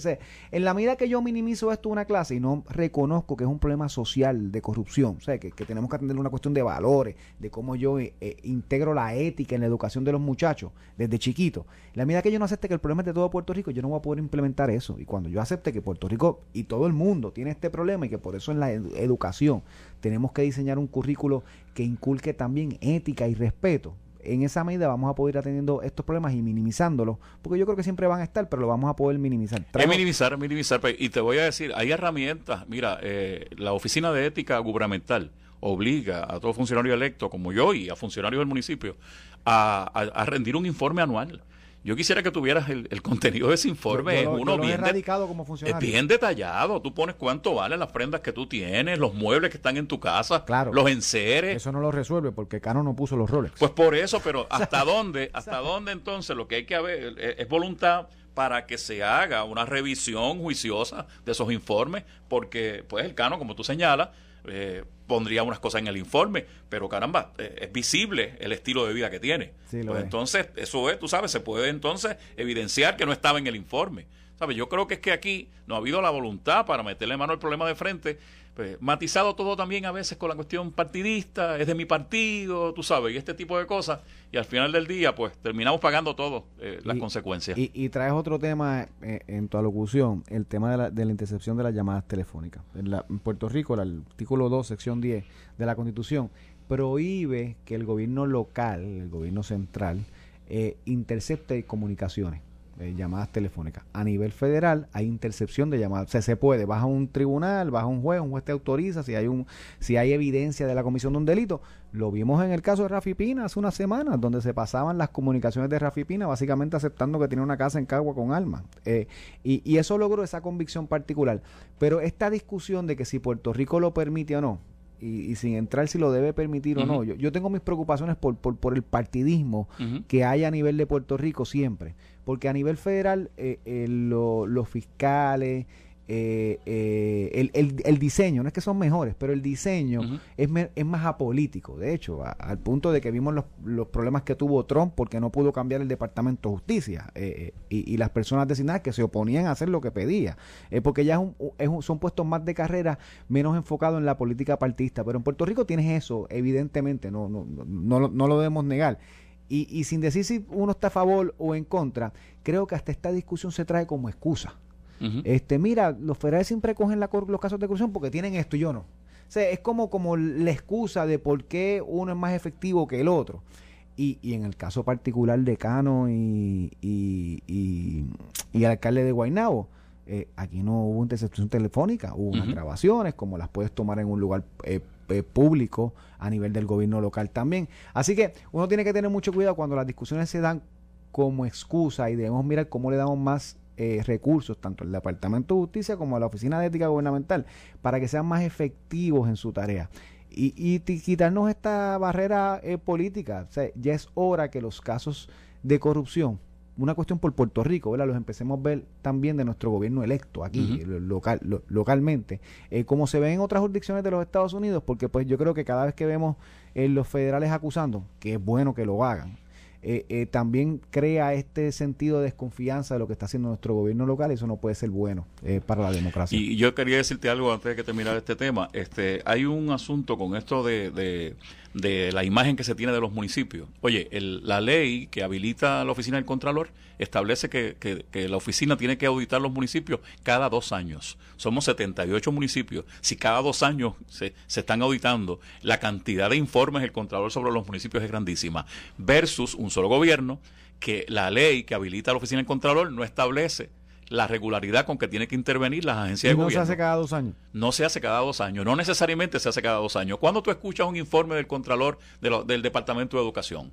en la medida que yo minimizo esto una clase y no reconozco que es un problema social de corrupción, o sea, que, tenemos que atender una cuestión de valores, de cómo yo eh, eh, integro la ética en la educación de los muchachos desde chiquito. En la medida que yo no acepte que el problema es de todo Puerto Rico, yo no voy a poder implementar eso. Y cuando yo acepte que Puerto Rico y todo el mundo tiene este problema y que por eso en la educación tenemos que diseñar un currículo que inculque también ética y respeto. En esa medida vamos a poder ir atendiendo estos problemas y minimizándolos, porque yo creo que siempre van a estar, pero lo vamos a poder minimizar. Es minimizar, minimizar. Pues, y te voy a decir, hay herramientas. Mira, eh, la Oficina de Ética Gubernamental obliga a todo funcionario electo, como yo, y a funcionarios del municipio, a rendir un informe anual yo quisiera que tuvieras el, contenido de ese informe. es uno bien, como es bien detallado. Tú pones cuánto valen las prendas que tú tienes, los muebles que están en tu casa, claro, los enseres. Eso no lo resuelve porque Cano no puso los roles. Pues por eso, pero ¿hasta dónde? ¿Hasta dónde entonces lo que hay que haber es voluntad para que se haga una revisión juiciosa de esos informes? Porque, pues, el Cano, como tú señalas, eh, pondría unas cosas en el informe, pero caramba, eh, es visible el estilo de vida que tiene. pues entonces, eso es, tú sabes, se puede entonces evidenciar que no estaba en el informe. ¿Sabes? Yo creo que es que aquí no ha habido la voluntad para meterle mano al problema de frente pues, matizado todo también a veces con la cuestión partidista, es de mi partido, tú sabes, y este tipo de cosas, y al final del día, pues terminamos pagando todo eh, las consecuencias. Y, traes otro tema eh, en tu alocución, el tema de la, de la intercepción de las llamadas telefónicas. En, la, Puerto Rico, el artículo 2, sección 10 de la Constitución, prohíbe que el gobierno local, el gobierno central, eh, intercepte comunicaciones eh, llamadas telefónicas. A nivel federal hay intercepción de llamadas. O sea, se puede, vas a un tribunal, vas a un juez, un juez te autoriza, si hay un si hay evidencia de la comisión de un delito. Lo vimos en el caso de Rafi Pina hace unas semanas, donde se pasaban las comunicaciones de Rafi Pina, básicamente aceptando que tiene una casa en Cagua con armas. Eh, y, y eso logró esa convicción particular. Pero esta discusión de que si Puerto Rico lo permite o no, y, sin entrar si lo debe permitir o no. Yo, yo, tengo mis preocupaciones por, por, por el partidismo que hay a nivel de Puerto Rico siempre. Porque a nivel federal, eh, eh, los fiscales, eh, eh, el, el, el, diseño, no es que son mejores, pero el diseño es, es, más apolítico. De hecho, al punto de que vimos los, los, problemas que tuvo Trump porque no pudo cambiar el Departamento de Justicia eh, y, y, las personas designadas que se oponían a hacer lo que pedía. porque ya es un, es un, son puestos más de carrera, menos enfocados en la política partista. Pero en Puerto Rico tienes eso, evidentemente, no, no, no, no, no lo debemos negar. Y, y sin decir si uno está a favor o en contra, creo que hasta esta discusión se trae como excusa este, mira, los federales siempre cogen la, los casos de corrupción porque tienen esto y yo no. O sea, es como, como la excusa de por qué uno es más efectivo que el otro. Y, y en el caso particular de Cano y, y, y, el alcalde de Guaynabo, eh, aquí no hubo intercepción telefónica, hubo unas grabaciones, como las puedes tomar en un lugar eh, eh, público a nivel del gobierno local también. Así que uno tiene que tener mucho cuidado cuando las discusiones se dan como excusa y debemos mirar cómo le damos más eh, recursos, tanto el Departamento de Justicia como la Oficina de Ética Gubernamental, para que sean más efectivos en su tarea. Y, y quitarnos esta barrera eh, política. ya es hora que los casos de corrupción, una cuestión por Puerto Rico, ¿verdad? los empecemos a ver también de nuestro gobierno electo aquí, local, localmente, eh, como se ve en otras jurisdicciones de los Estados Unidos, porque pues yo creo que cada vez que vemos los federales acusando, que es bueno que lo hagan, eh, eh, también crea este sentido de desconfianza de lo que está haciendo nuestro gobierno local eso no puede ser bueno eh, para la democracia. Y yo quería decirte algo antes de que terminara este tema. Este, hay un asunto con esto de de la imagen que se tiene de los municipios. Oye, la ley que habilita la oficina del Contralor establece que, que, la oficina tiene que auditar los municipios cada dos años. Somos 78 municipios. Si cada dos años se, se están auditando, la cantidad de informes del Contralor sobre los municipios es grandísima. Versus un solo gobierno que la ley que habilita la oficina del Contralor no establece la regularidad con que tiene que intervenir las agencias de gobierno. No se hace cada dos años. No se hace cada dos años, no necesariamente se hace cada dos años. Cuando tú escuchas un informe del Contralor del Departamento de Educación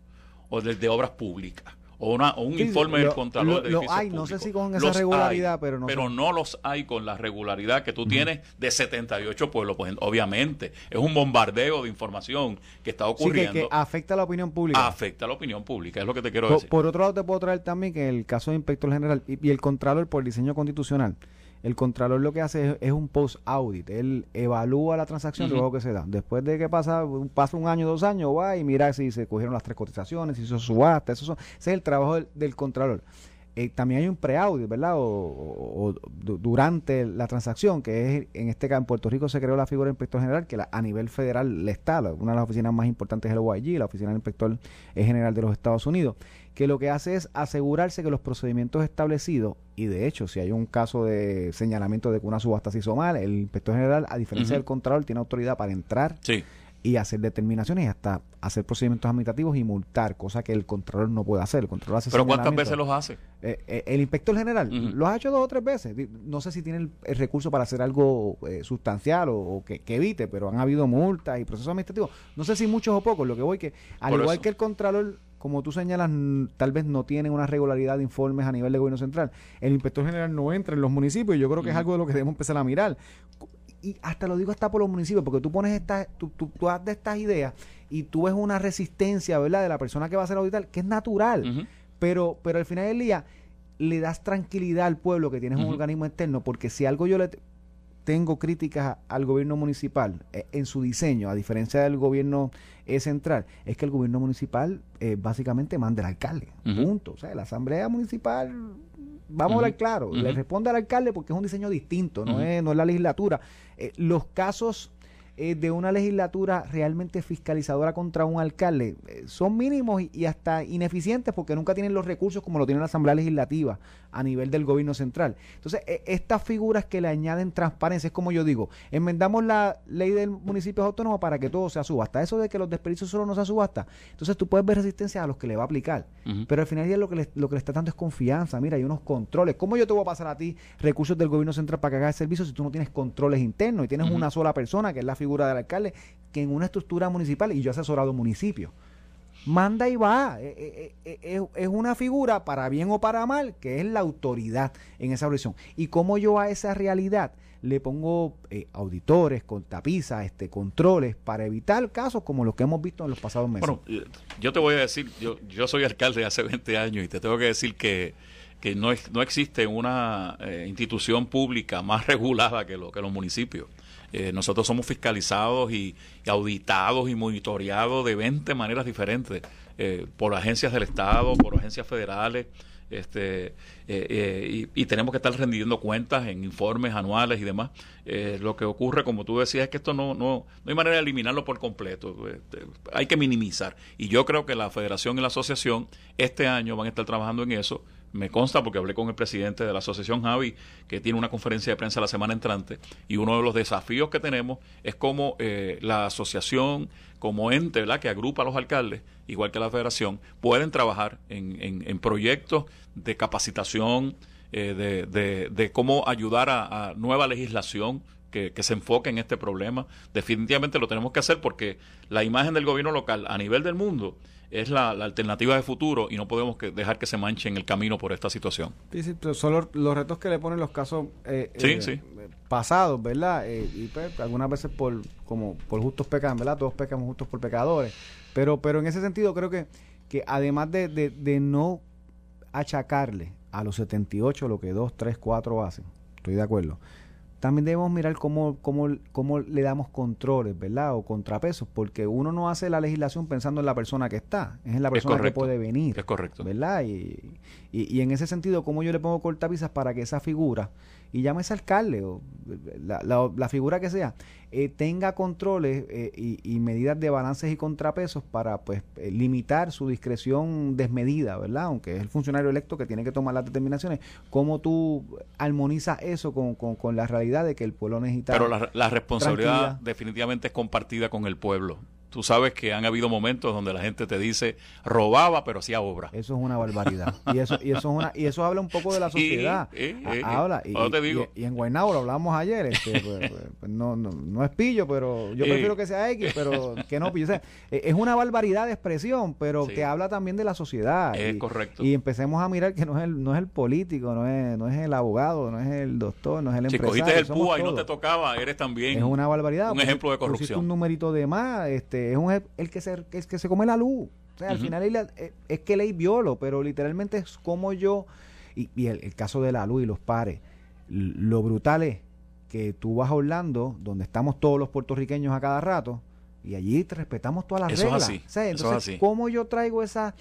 o del de Obras Públicas o, una, un informe del Contralor de hay, no sé si con esa regularidad, pero no Pero no los hay con la regularidad que tú tienes de 78 pueblos. Pues obviamente es un bombardeo de información que está ocurriendo. que, afecta a la opinión pública. Afecta a la opinión pública, es lo que te quiero decir. Por otro lado, te puedo traer también que el caso de inspector general y, y el Contralor por diseño constitucional el contralor lo que hace es, un post-audit. Él evalúa la transacción luego que se da. Después de que pasa, pasa un año, dos años, va y mira si se cogieron las tres cotizaciones, si hizo subasta. Eso ese es el trabajo del, contralor. Eh, también hay un pre-audit, ¿verdad? O, durante la transacción, que es, en este caso, en Puerto Rico se creó la figura de inspector general, que a nivel federal le está, una de las oficinas más importantes es el OIG, la oficina del inspector general de los Estados Unidos que lo que hace es asegurarse que los procedimientos establecidos, y de hecho, si hay un caso de señalamiento de que una subasta se hizo mal, el inspector general, a diferencia del contralor, tiene autoridad para entrar y hacer determinaciones y hasta hacer procedimientos administrativos y multar, cosa que el contralor no puede hacer. El control ¿Pero cuántas veces los hace? Eh, eh, el inspector general lo ha hecho dos o tres veces. No sé si tiene el, recurso para hacer algo eh, sustancial o, que, evite, pero han habido multas y procesos administrativos. No sé si muchos o pocos. Lo que voy que, al igual que el contralor como tú señalas, tal vez no tienen una regularidad de informes a nivel de gobierno central. El inspector general no entra en los municipios y yo creo que es algo de lo que debemos empezar a mirar. Y hasta lo digo hasta por los municipios, porque tú pones esta, tú, tú, das de estas ideas y tú ves una resistencia, ¿verdad?, de la persona que va a ser auditar, que es natural. pero, pero al final del día le das tranquilidad al pueblo que tienes un organismo externo, porque si algo yo le tengo críticas al gobierno municipal eh, en su diseño, a diferencia del gobierno eh, central, es que el gobierno municipal eh, básicamente manda al alcalde. Punto. O sea, la asamblea municipal, vamos a hablar claro, le responde al alcalde porque es un diseño distinto, no, es, no es la legislatura. los casos eh, de una legislatura realmente fiscalizadora contra un alcalde eh, son mínimos y, hasta ineficientes porque nunca tienen los recursos como lo tiene la Asamblea Legislativa a nivel del gobierno central. Entonces, e, estas figuras que le añaden transparencia, es como yo digo, enmendamos la ley del municipio autónomo para que todo sea subasta. Eso de que los desperdicios solo no sea subasta. Entonces, tú puedes ver resistencia a los que le va a aplicar. Pero al final ya lo que, le, lo que le está dando es confianza. Mira, hay unos controles. ¿Cómo yo te voy a pasar a ti recursos del gobierno central para que hagas el servicio si tú no tienes controles internos y tienes una sola persona que es la figura del alcalde que en una estructura municipal, y yo he asesorado municipios, manda y va. Eh, eh, eh, es, una figura, para bien o para mal, que es la autoridad en esa organización. Y como yo a esa realidad le pongo auditores, con tapizas, este, controles, para evitar casos como los que hemos visto en los pasados meses. Yo te voy a decir, yo, yo soy alcalde hace 20 años y te tengo que decir que que no, no existe una institución pública más regulada que, lo, que los municipios. Eh, nosotros somos fiscalizados y, auditados y monitoreados de 20 maneras diferentes eh, por agencias del Estado, por agencias federales. Este, eh, y, tenemos que estar rendiendo cuentas en informes anuales y demás. lo que ocurre, como tú decías, es que esto no, no, no hay manera de eliminarlo por completo. Este, hay que minimizar. Y yo creo que la federación y la asociación este año van a estar trabajando en eso me consta porque hablé con el presidente de la asociación Javi, que tiene una conferencia de prensa la semana entrante, y uno de los desafíos que tenemos es cómo eh, la asociación, como ente ¿verdad? que agrupa a los alcaldes, igual que la federación, pueden trabajar en, en, proyectos de capacitación, eh, de, de, cómo ayudar a, nueva legislación que, que, se enfoque en este problema. Definitivamente lo tenemos que hacer porque la imagen del gobierno local a nivel del mundo es la, alternativa de futuro y no podemos dejar que se manche en el camino por esta situación. Sí, sí, son los, retos que le ponen los casos eh, eh, pasados, ¿verdad? Eh, y pues, algunas veces por como por justos pecan, ¿verdad? Todos pecamos justos por pecadores. Pero, pero en ese sentido creo que, que además de, de, de no achacarle a los 78 lo que 2, 3, 4 hacen, estoy de acuerdo también debemos mirar cómo, cómo, cómo le damos controles, ¿verdad? O contrapesos, porque uno no hace la legislación pensando en la persona que está, es en la persona que puede venir. Es correcto. ¿Verdad? Y, y, y en ese sentido, ¿cómo yo le pongo cortapisas para que esa figura y llámese alcalde o la, la, figura que sea, eh, tenga controles eh, y, medidas de balances y contrapesos para pues eh, limitar su discreción desmedida, ¿verdad? Aunque es el funcionario electo que tiene que tomar las determinaciones. ¿Cómo tú armonizas eso con, con, la realidad de que el pueblo necesita... Pero la, la responsabilidad definitivamente es compartida con el pueblo. Tú sabes que han habido momentos donde la gente te dice robaba pero hacía obra. Eso es una barbaridad. y eso y eso es una y eso habla un poco de la sociedad. habla y, te digo. y, en Guaynabo lo hablamos ayer, este, pues, pues, pues, no, no, no es pillo, pero yo prefiero que sea X, pero que no pillo. E, es una barbaridad de expresión, pero que habla también de la sociedad. Es correcto. Y empecemos a mirar que no es el no es el político, no es no es el abogado, no es el doctor, no es el empresario. Si cogiste el púa y no te tocaba, eres también Es una barbaridad. Un ejemplo de corrupción. un numerito de más, este es un, el que se, que se come la luz. O sea, al final eh, es, que ley violo, pero literalmente es como yo, y, el, caso de la luz y los pares, lo brutal es que tú vas a Orlando, donde estamos todos los puertorriqueños a cada rato, y allí respetamos todas las reglas. entonces, ¿cómo yo traigo esa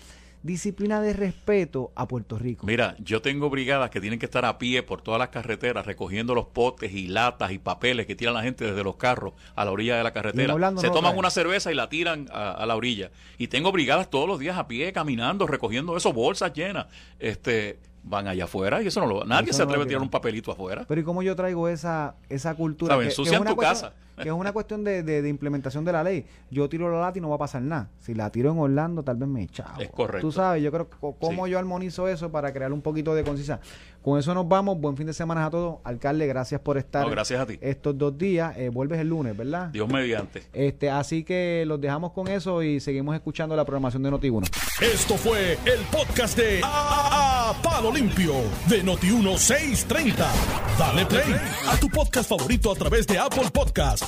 disciplina de respeto a Puerto Rico. Mira, yo tengo brigadas que tienen que estar a pie por todas las carreteras recogiendo los potes y latas y papeles que tiran la gente desde los carros a la orilla de la carretera. Se toman una cerveza y la tiran a, la orilla. Y tengo brigadas todos los días a pie caminando, recogiendo eso, bolsas llenas. Este, van allá afuera y eso no lo nadie se atreve a tirar un papelito afuera. Pero ¿y cómo yo traigo esa esa cultura que, es una tu casa? Que es una cuestión de, de, implementación de la ley. Yo tiro la lata y no va a pasar nada. Si la tiro en Orlando, tal vez me echaba. Es correcto. Tú sabes, yo creo que cómo yo armonizo eso para crear un poquito de conciencia. Con eso nos vamos. Buen fin de semana a todos. Alcalde, gracias por estar. gracias a ti. Estos dos días. Eh, vuelves el lunes, ¿verdad? Dios mediante. Este, así que los dejamos con eso y seguimos escuchando la programación de Noti1. Esto fue el podcast de a, Palo Limpio de Noti1630. Dale play a tu podcast favorito a través de Apple Podcasts,